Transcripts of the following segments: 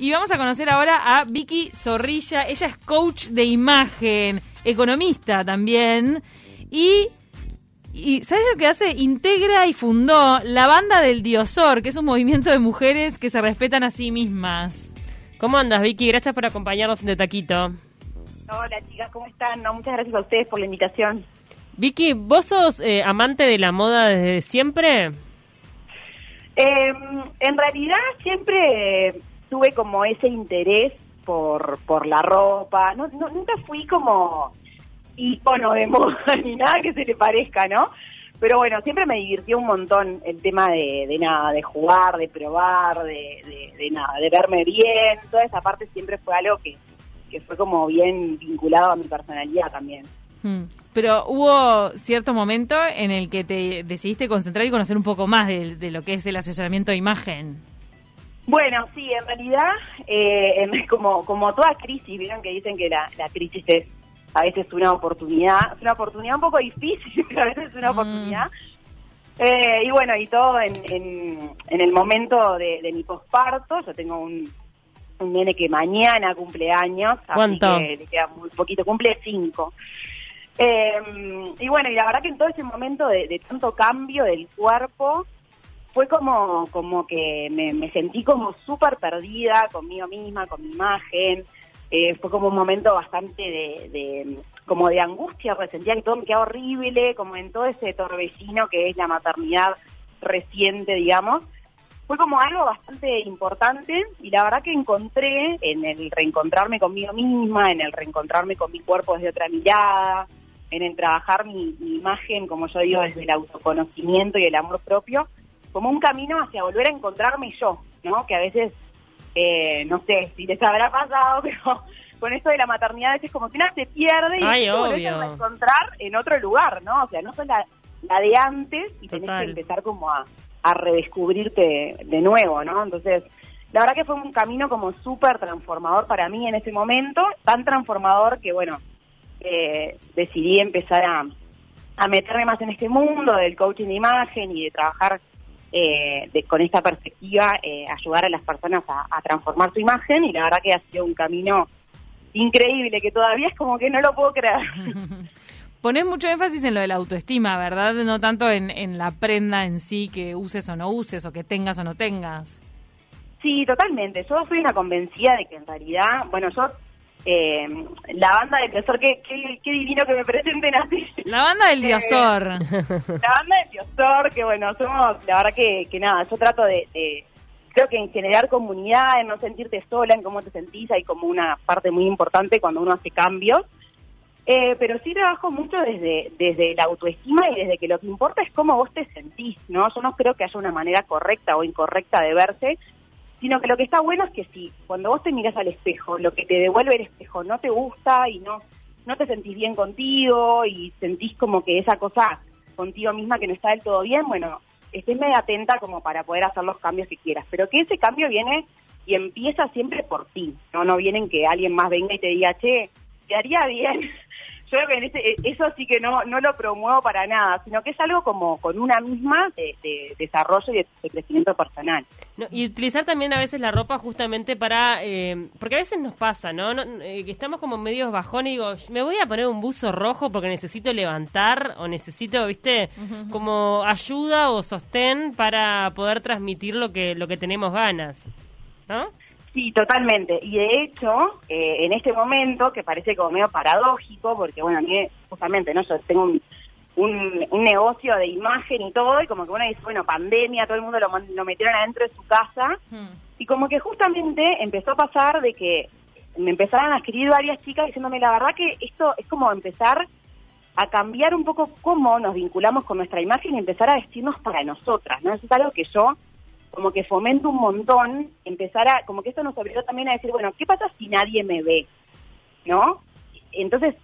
Y vamos a conocer ahora a Vicky Zorrilla. Ella es coach de imagen, economista también. Y, y ¿sabes lo que hace? Integra y fundó la banda del Diosor, que es un movimiento de mujeres que se respetan a sí mismas. ¿Cómo andas, Vicky? Gracias por acompañarnos en De Taquito. Hola, chicas, ¿cómo están? No, muchas gracias a ustedes por la invitación. Vicky, ¿vos sos eh, amante de la moda desde siempre? Eh, en realidad siempre tuve como ese interés por, por la ropa. No, no, nunca fui como icono de moda ni nada que se le parezca, ¿no? Pero bueno, siempre me divirtió un montón el tema de, de nada, de jugar, de probar, de, de, de nada, de verme bien. Toda esa parte siempre fue algo que, que fue como bien vinculado a mi personalidad también. Hmm. Pero hubo cierto momento en el que te decidiste concentrar y conocer un poco más de, de lo que es el asesoramiento de imagen. Bueno, sí, en realidad, eh, en- como, como toda crisis, vieron que dicen que la, la crisis es a veces una oportunidad, es una oportunidad un poco difícil, pero a veces es una Mm. oportunidad. Eh, y bueno, y todo en, en, en el momento de, de mi posparto, yo tengo un, un nene que mañana cumple años, ¿Cuánto? así que le queda muy poquito, cumple cinco. Eh, y bueno, y la verdad que en todo ese momento de, de tanto cambio del cuerpo, fue como, como que me, sentí como súper perdida conmigo misma, con mi imagen. Eh, fue como un momento bastante de, de- como de angustia, porque sentía que todo me quedaba horrible, como en todo ese torbellino que es la maternidad reciente, digamos. Fue como algo bastante importante y la verdad que encontré en el reencontrarme conmigo misma, en el reencontrarme con mi cuerpo desde otra mirada, en el trabajar mi, mi imagen, como yo digo, desde el autoconocimiento y el amor propio, como un camino hacia volver a encontrarme yo, ¿no? Que a veces, eh, no sé si les habrá pasado, pero con esto de la maternidad a veces como que una se pierde y Ay, obvio. a encontrar en otro lugar, ¿no? O sea, no sos la, la de antes y tenés Total. que empezar como a, a redescubrirte de nuevo, ¿no? Entonces, la verdad que fue un camino como súper transformador para mí en ese momento, tan transformador que, bueno, eh, decidí empezar a, a meterme más en este mundo del coaching de imagen y de trabajar eh, de- con esta perspectiva, eh, ayudar a las personas a, a transformar su imagen y la verdad que ha sido un camino increíble que todavía es como que no lo puedo creer. Ponés mucho énfasis en lo de la autoestima, ¿verdad? No tanto en, en la prenda en sí que uses o no uses, o que tengas o no tengas. Sí, totalmente. Yo soy una convencida de que en realidad, bueno, yo, eh, la banda del profesor, qué, qué, qué divino que me presenten así. La banda del Eh, Diosor. la banda del Diosor, que bueno, somos, la verdad que, que nada, yo trato de, de- creo que en generar comunidad, en no sentirte sola, en cómo te sentís, hay como una parte muy importante cuando uno hace cambios. Eh, pero sí trabajo mucho desde, desde la autoestima y desde que lo que importa es cómo vos te sentís, ¿no? Yo no creo que haya una manera correcta o incorrecta de verse, sino que lo que está bueno es que si cuando vos te miras al espejo, lo que te devuelve el espejo no te gusta y no, no te sentís bien contigo y sentís como que esa cosa contigo misma que no está del todo bien, bueno, estés medio atenta como para poder hacer los cambios que quieras, pero que ese cambio viene y empieza siempre por ti, no no viene en que alguien más venga y te diga, che, te haría bien. Yo en ese- eso sí que no, no lo promuevo para nada, sino que es algo como con una misma de, de desarrollo y de, de crecimiento personal. No, y utilizar también a veces la ropa justamente para... eh, porque a veces nos pasa, ¿no? No, eh, que estamos como medios bajón y digo, me voy a poner un buzo rojo porque necesito levantar o necesito, viste, como ayuda o sostén para poder transmitir lo que, lo que tenemos ganas, ¿no? Sí, totalmente. Y de hecho, eh, en este momento, que parece como medio paradójico, porque bueno, a mí justamente, ¿no? Yo tengo un, un, un negocio de imagen y todo, y como que uno dice, bueno, pandemia, todo el mundo lo metieron adentro de su casa, Hmm. y como que justamente empezó a pasar de que me empezaron a escribir varias chicas diciéndome, la verdad que esto es como empezar a cambiar un poco cómo nos vinculamos con nuestra imagen y empezar a vestirnos para nosotras, ¿no? Eso es algo que yo como que fomento un montón, empezar a, como que esto nos obligó también a decir, bueno, ¿qué pasa si nadie me ve? ¿No? Entonces,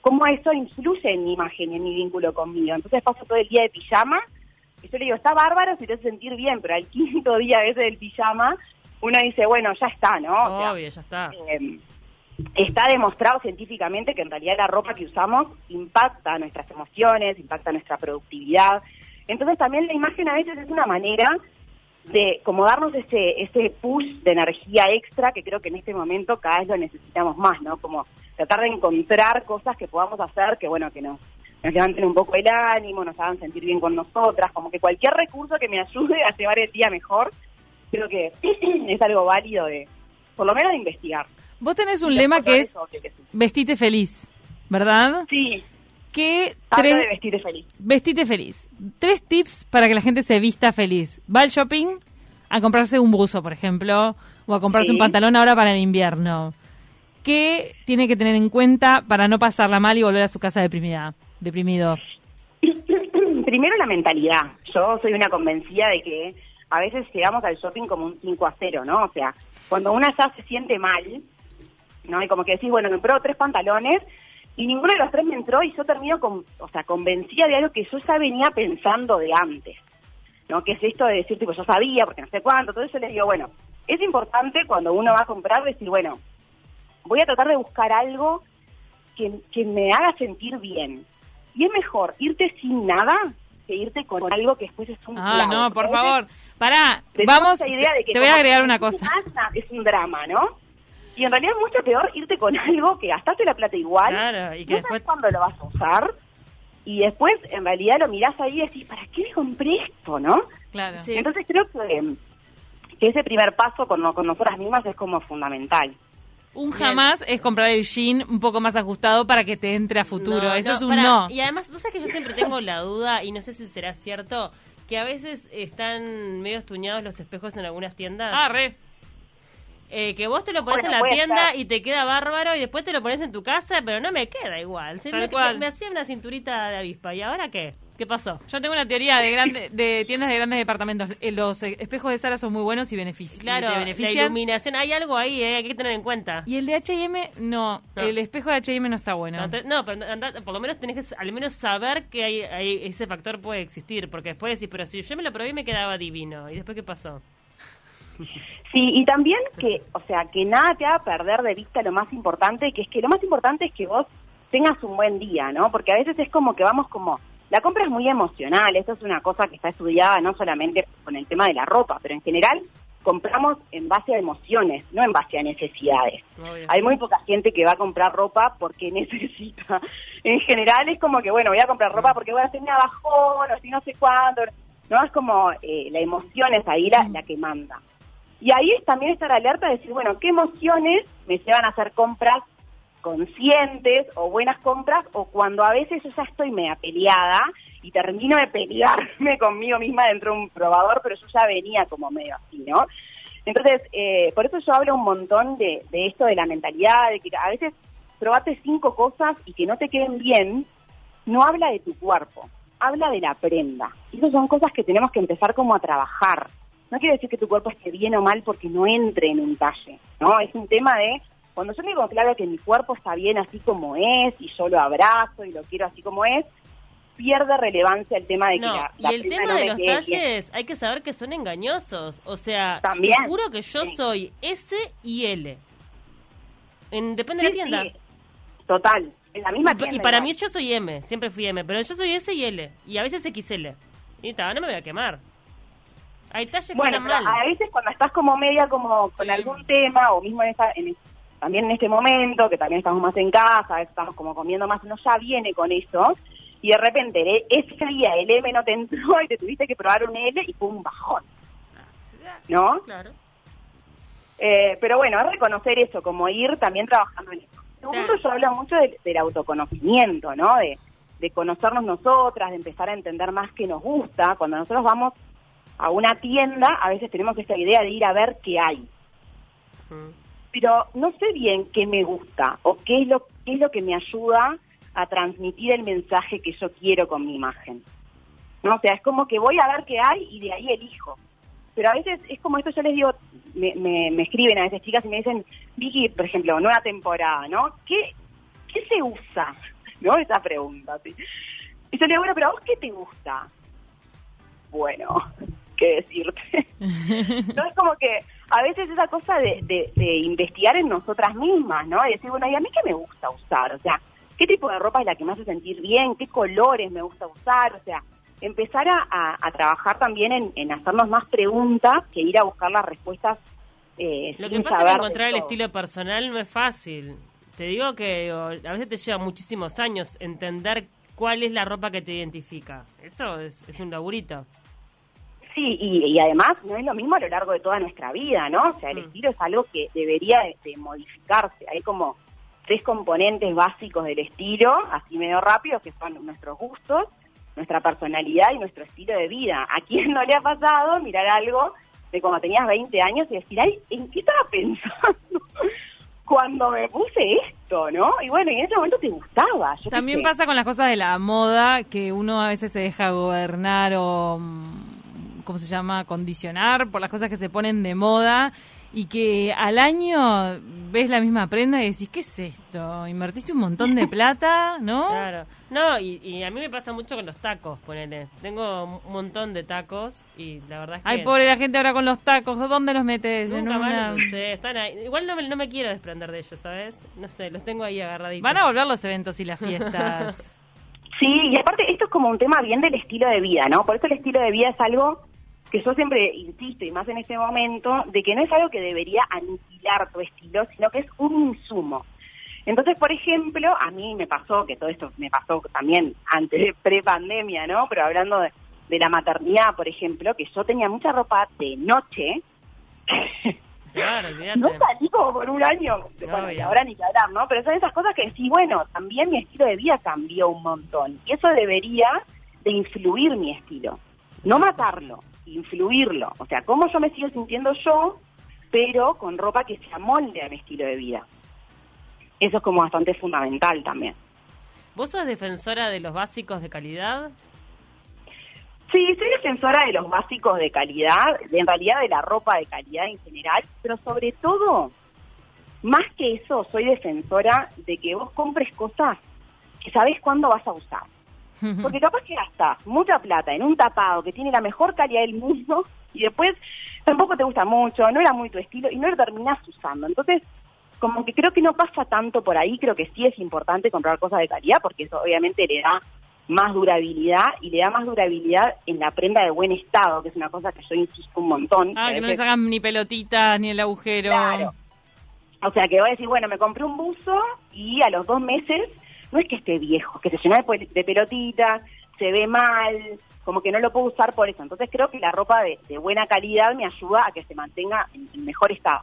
¿cómo eso influye en mi imagen y en mi vínculo conmigo? Entonces paso todo el día de pijama y yo le digo, está bárbaro si te hace sentir bien, pero al quinto día a veces del pijama, uno dice, bueno, ya está, ¿no? O sea, Obvio, ya está. eh, está demostrado científicamente que en realidad la ropa que usamos impacta nuestras emociones, impacta nuestra productividad. Entonces también la imagen a veces es una manera de como darnos ese, ese push de energía extra que creo que en este momento cada vez lo necesitamos más, ¿no? Como tratar de encontrar cosas que podamos hacer que, bueno, que nos, nos levanten un poco el ánimo, nos hagan sentir bien con nosotras, como que cualquier recurso que me ayude a llevar el día mejor, creo que es algo válido de, por lo menos de investigar. Vos tenés un lema que es vestite feliz, ¿verdad? Sí. ¿Qué tres... de vestirte feliz. Vestite feliz. Tres tips para que la gente se vista feliz. Va al shopping a comprarse un buzo, por ejemplo, o a comprarse un pantalón ahora para el invierno. ¿Qué tiene que tener en cuenta para no pasarla mal y volver a su casa deprimida, deprimido? Primero la mentalidad. Yo soy una convencida de que a veces llegamos al shopping como un 5 a 0, ¿no? O sea, cuando una ya se siente mal, ¿no? Y como que decís, bueno, me pruebo tres pantalones y ninguno de los tres me entró y yo termino con, o sea, convencida de algo que yo ya venía pensando de antes, ¿no? Que es esto de decir, tipo, yo sabía, porque no sé cuánto, entonces yo le digo, bueno, es importante cuando uno va a comprar decir, bueno, voy a tratar de buscar algo que, que me haga sentir bien. Y es mejor irte sin nada que irte con algo que después es un Ah, no, por favor. Pará, vamos, idea de que te voy a agregar una cosa. Es un drama, ¿no? Y en realidad es mucho peor irte con algo que gastaste la plata igual, claro, y que después... cuándo lo vas a usar, y después en realidad lo mirás ahí y decís, ¿para qué me compré esto, no? Claro. Entonces creo que, que ese primer paso con, con nosotras mismas es como fundamental. Un jamás es comprar el jean un poco más ajustado para que te entre a futuro. Eso es un no. Y además, vos sabés que yo siempre tengo la duda, y no sé si será cierto, que a veces están medio estuñados los espejos en algunas tiendas. Ah, re. Eh, que vos te lo pones en la tienda y te queda bárbaro y después te lo pones en tu casa, pero no me queda igual. me, me hacía una cinturita de avispa. ¿Y ahora qué? ¿Qué pasó? Yo tengo una teoría de grande, de tiendas de grandes departamentos. Eh, los eh, espejos de Sara son muy buenos y benefician. Claro, la iluminación, hay algo ahí, hay que tener en cuenta. Y el de H&M, no, El espejo de H&M no está bueno. No, pero por lo menos tenés que al menos saber que hay, ese factor puede existir, porque después decís, pero si yo me lo probé me quedaba divino. ¿Y después qué pasó? Sí, y también que, o sea, que nada te haga perder de vista lo más importante, que es que lo más importante es que vos tengas un buen día, ¿no? Porque a veces es como que vamos como, la compra es muy emocional, esto es una cosa que está estudiada no solamente con el tema de la ropa, pero en general compramos en base a emociones, no en base a necesidades. Hay muy poca gente que va a comprar ropa porque necesita. En general es como que, bueno, voy a comprar ropa porque voy a hacer una bajón o si no sé cuándo. No, es como eh, la emoción es ahí la, la que manda. Y ahí es también estar alerta de decir, bueno, ¿qué emociones me llevan a hacer compras conscientes o buenas compras o cuando a veces yo ya estoy media peleada y termino de pelearme conmigo misma dentro de un probador, pero yo ya venía como medio así, ¿no? Entonces, eh, por eso yo hablo un montón de, de esto de la mentalidad, de que a veces probate cinco cosas y que no te queden bien, no habla de tu cuerpo, habla de la prenda. Y esas son cosas que tenemos que empezar como a trabajar no quiere decir que tu cuerpo esté bien o mal porque no entre en un talle, ¿no? Es un tema de, cuando yo me digo claro que mi cuerpo está bien así como es y yo lo abrazo y lo quiero así como es, pierde relevancia el tema de que la, y el tema de los talles hay que saber que son engañosos o sea ¿También? seguro que yo soy S y L. En, depende de la tienda. total en la misma y, y para mí yo soy M siempre fui M pero yo soy S y L y a veces XL y está, no me voy a quemar hay talles bueno, a veces cuando estás como media como con algún tema o mismo en esta, en, también en este momento que también estamos más en casa, estamos como comiendo más, no ya viene con eso y de repente ese día el M no te entró y te tuviste que probar un L y fue un bajón. ¿No? Claro. Eh, pero bueno, es reconocer eso, como ir también trabajando en eso. Segundo, yo hablo mucho del autoconocimiento, ¿no? De, de conocernos nosotras, de empezar a entender más qué nos gusta. Cuando nosotros vamos a una tienda, a veces tenemos esta idea de ir a ver qué hay. Pero no sé bien qué me gusta o qué es lo qué es lo que me ayuda a transmitir el mensaje que yo quiero con mi imagen. No, o sea, es como que voy a ver qué hay y de ahí elijo. Pero a veces es como esto, yo les digo, me, me, escriben a veces chicas y me dicen, Vicky, por ejemplo, nueva temporada, ¿no? ¿Qué, qué se usa? ¿No? Esa pregunta, ¿sí? Y yo le digo, bueno, pero ¿a vos qué te gusta? Bueno, decirte. no es como que a veces esa cosa de, de, investigar en nosotras mismas, ¿no? Y decir, bueno, ¿y a mí qué me gusta usar? O sea, ¿qué tipo de ropa es la que me hace sentir bien? ¿Qué colores me gusta usar? O sea, empezar a, a- a trabajar también en, en hacernos más preguntas que ir a buscar las respuestas eh, Lo sin que pasa es que de encontrar el estilo personal no es fácil. Te digo que digo, a veces te lleva muchísimos años entender cuál es la ropa que te identifica. Eso es, es un laburito. Sí, y, y además no es lo mismo a lo largo de toda nuestra vida, ¿no? O sea, el Mm. estilo es algo que debería de, de modificarse. Hay como tres componentes básicos del estilo, así medio rápido, que son nuestros gustos, nuestra personalidad y nuestro estilo de vida. ¿A quién no le ha pasado mirar algo de cuando tenías 20 años y decir, ay, ¿en qué estaba pensando cuando me puse esto, no? Y bueno, y en ese momento te gustaba. yo También pasa con las cosas de la moda, que uno a veces se deja gobernar o, mm, ¿cómo se llama?, condicionar por las cosas que se ponen de moda y que al año ves la misma prenda y decís, ¿qué es esto? Invertiste un montón de plata, ¿no? Claro. No, y, y a mí me pasa mucho con los tacos, ponele. Tengo un montón de tacos y la verdad es que... Ay, pobre la gente ahora con los tacos, ¿dónde los metes? En Nunca más una- los usé, están ahí. Igual no me, no me quiero desprender de ellos, ¿sabes? No sé, los tengo ahí agarraditos. Van a volver los eventos y las fiestas. Sí, y aparte esto es como un tema bien del estilo de vida, ¿no? Por eso el estilo de vida es algo que yo siempre insisto, y más en este momento, de que no es algo que debería aniquilar tu estilo, sino que es un insumo. Entonces, por ejemplo, a mí me pasó, que todo esto me pasó también antes de pre-pandemia, ¿no? Pero hablando de, de la maternidad, por ejemplo, que yo tenía mucha ropa de noche, Claro, no salí como por un año, bueno, y ahora ni que hablar, ¿no? Pero son esas cosas que sí, bueno, también mi estilo de vida cambió un montón. Y eso debería de influir mi estilo. No matarlo, influirlo. O sea, cómo yo me sigo sintiendo yo, pero con ropa que se amolde a mi estilo de vida. Eso es como bastante fundamental también. ¿Vos sos defensora de los básicos de calidad? Sí, soy defensora de los básicos de calidad, de- en realidad de la ropa de calidad en general, pero sobre todo, más que eso, soy defensora de que vos compres cosas que sabés cuándo vas a usar. Porque capaz que gastás mucha plata en un tapado que tiene la mejor calidad del mundo y después tampoco te gusta mucho, no era muy tu estilo y no lo terminás usando. Entonces, como que creo que no pasa tanto por ahí, creo que sí es importante comprar cosas de calidad porque eso obviamente le da más durabilidad y le da más durabilidad en la prenda de buen estado, que es una cosa que yo insisto un montón. Ah, que no les hagan ni pelotitas, ni el agujero. Claro. O sea, que voy a decir, bueno, me compré un buzo y a los dos meses, no es que esté viejo, que se llena de, de pelotitas, se ve mal, como que no lo puedo usar por eso. Entonces creo que la ropa de, buena calidad me ayuda a que se mantenga en, mejor estado.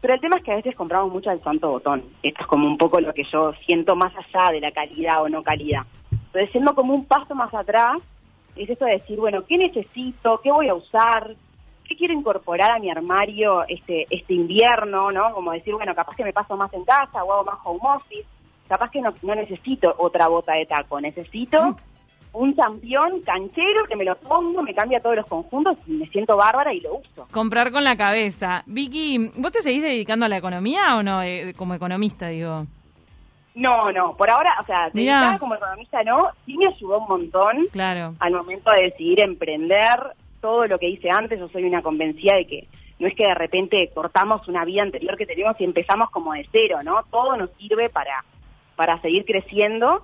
Pero el tema es que a veces compramos mucho al santo botón. Esto es como un poco lo que yo siento más allá de la calidad o no calidad. Entonces, siendo como un paso más atrás, es eso de decir, bueno, ¿qué necesito? ¿Qué voy a usar? ¿Qué quiero incorporar a mi armario este este invierno? ¿no? Como decir, bueno, capaz que me paso más en casa o hago más home office. Capaz que no, no necesito otra bota de taco. Necesito un campeón canchero que me lo pongo, me cambia todos los conjuntos y me siento bárbara y lo uso. Comprar con la cabeza. Vicky, ¿vos te seguís dedicando a la economía o no? Eh, como economista, digo. No, no, por ahora, o sea, dedicada como economista no, sí me ayudó un montón Claro. al momento de decidir emprender todo lo que hice antes. Yo soy una convencida de que no es que de repente cortamos una vida anterior que teníamos y empezamos como de cero, ¿no? Todo nos sirve para, para seguir creciendo,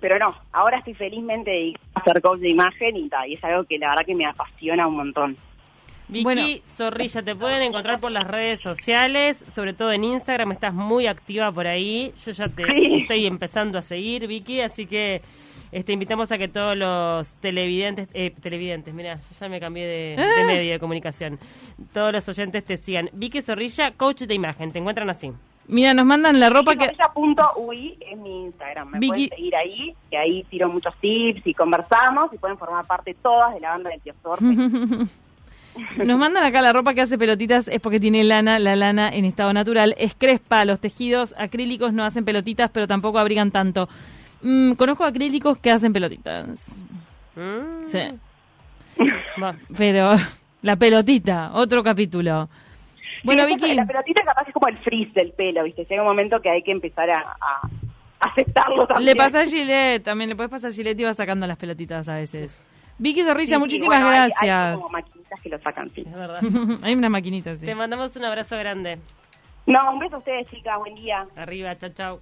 pero no, ahora estoy felizmente dedicada a hacer coach de imagen y, ta, y es algo que la verdad que me apasiona un montón. Vicky Bueno. Zorrilla, te pueden encontrar por las redes sociales, sobre todo en Instagram, estás muy activa por ahí. Yo ya te Sí. estoy empezando a seguir, Vicky, así que este, invitamos a que todos los televidentes, eh, televidentes, mira, yo ya me cambié de, de Ah. medio de comunicación, todos los oyentes te sigan. Vicky Zorrilla, coach de imagen, te encuentran así. Mira, nos mandan la ropa que... Zorrilla.ui es mi Instagram. Me Vicky- pueden seguir ahí, que ahí tiro muchos tips y conversamos y pueden formar parte todas de la banda del Tío Sorte. Nos mandan acá la ropa que hace pelotitas es porque tiene lana, la lana en estado natural. Es crespa, los tejidos acrílicos no hacen pelotitas, pero tampoco abrigan tanto. Mm, conozco acrílicos que hacen pelotitas. Mm. Sí. Va. Pero la pelotita, otro capítulo. Bueno, Sí, Vicky, La pelotita capaz es como el frizz del pelo, ¿viste? Llega un momento que hay que empezar a, a aceptarlo también. le pasa a Gillette, también le puedes pasar a Gillette y va sacando las pelotitas a veces. Vicky Zorrilla, Sí, muchísimas bueno, hay- Hay, gracias. como maquinitas que lo sacan, sí. Es verdad. Hay unas maquinitas, sí. Te mandamos un abrazo grande. No, un beso a ustedes, chicas. Buen día. Arriba, chao, chao.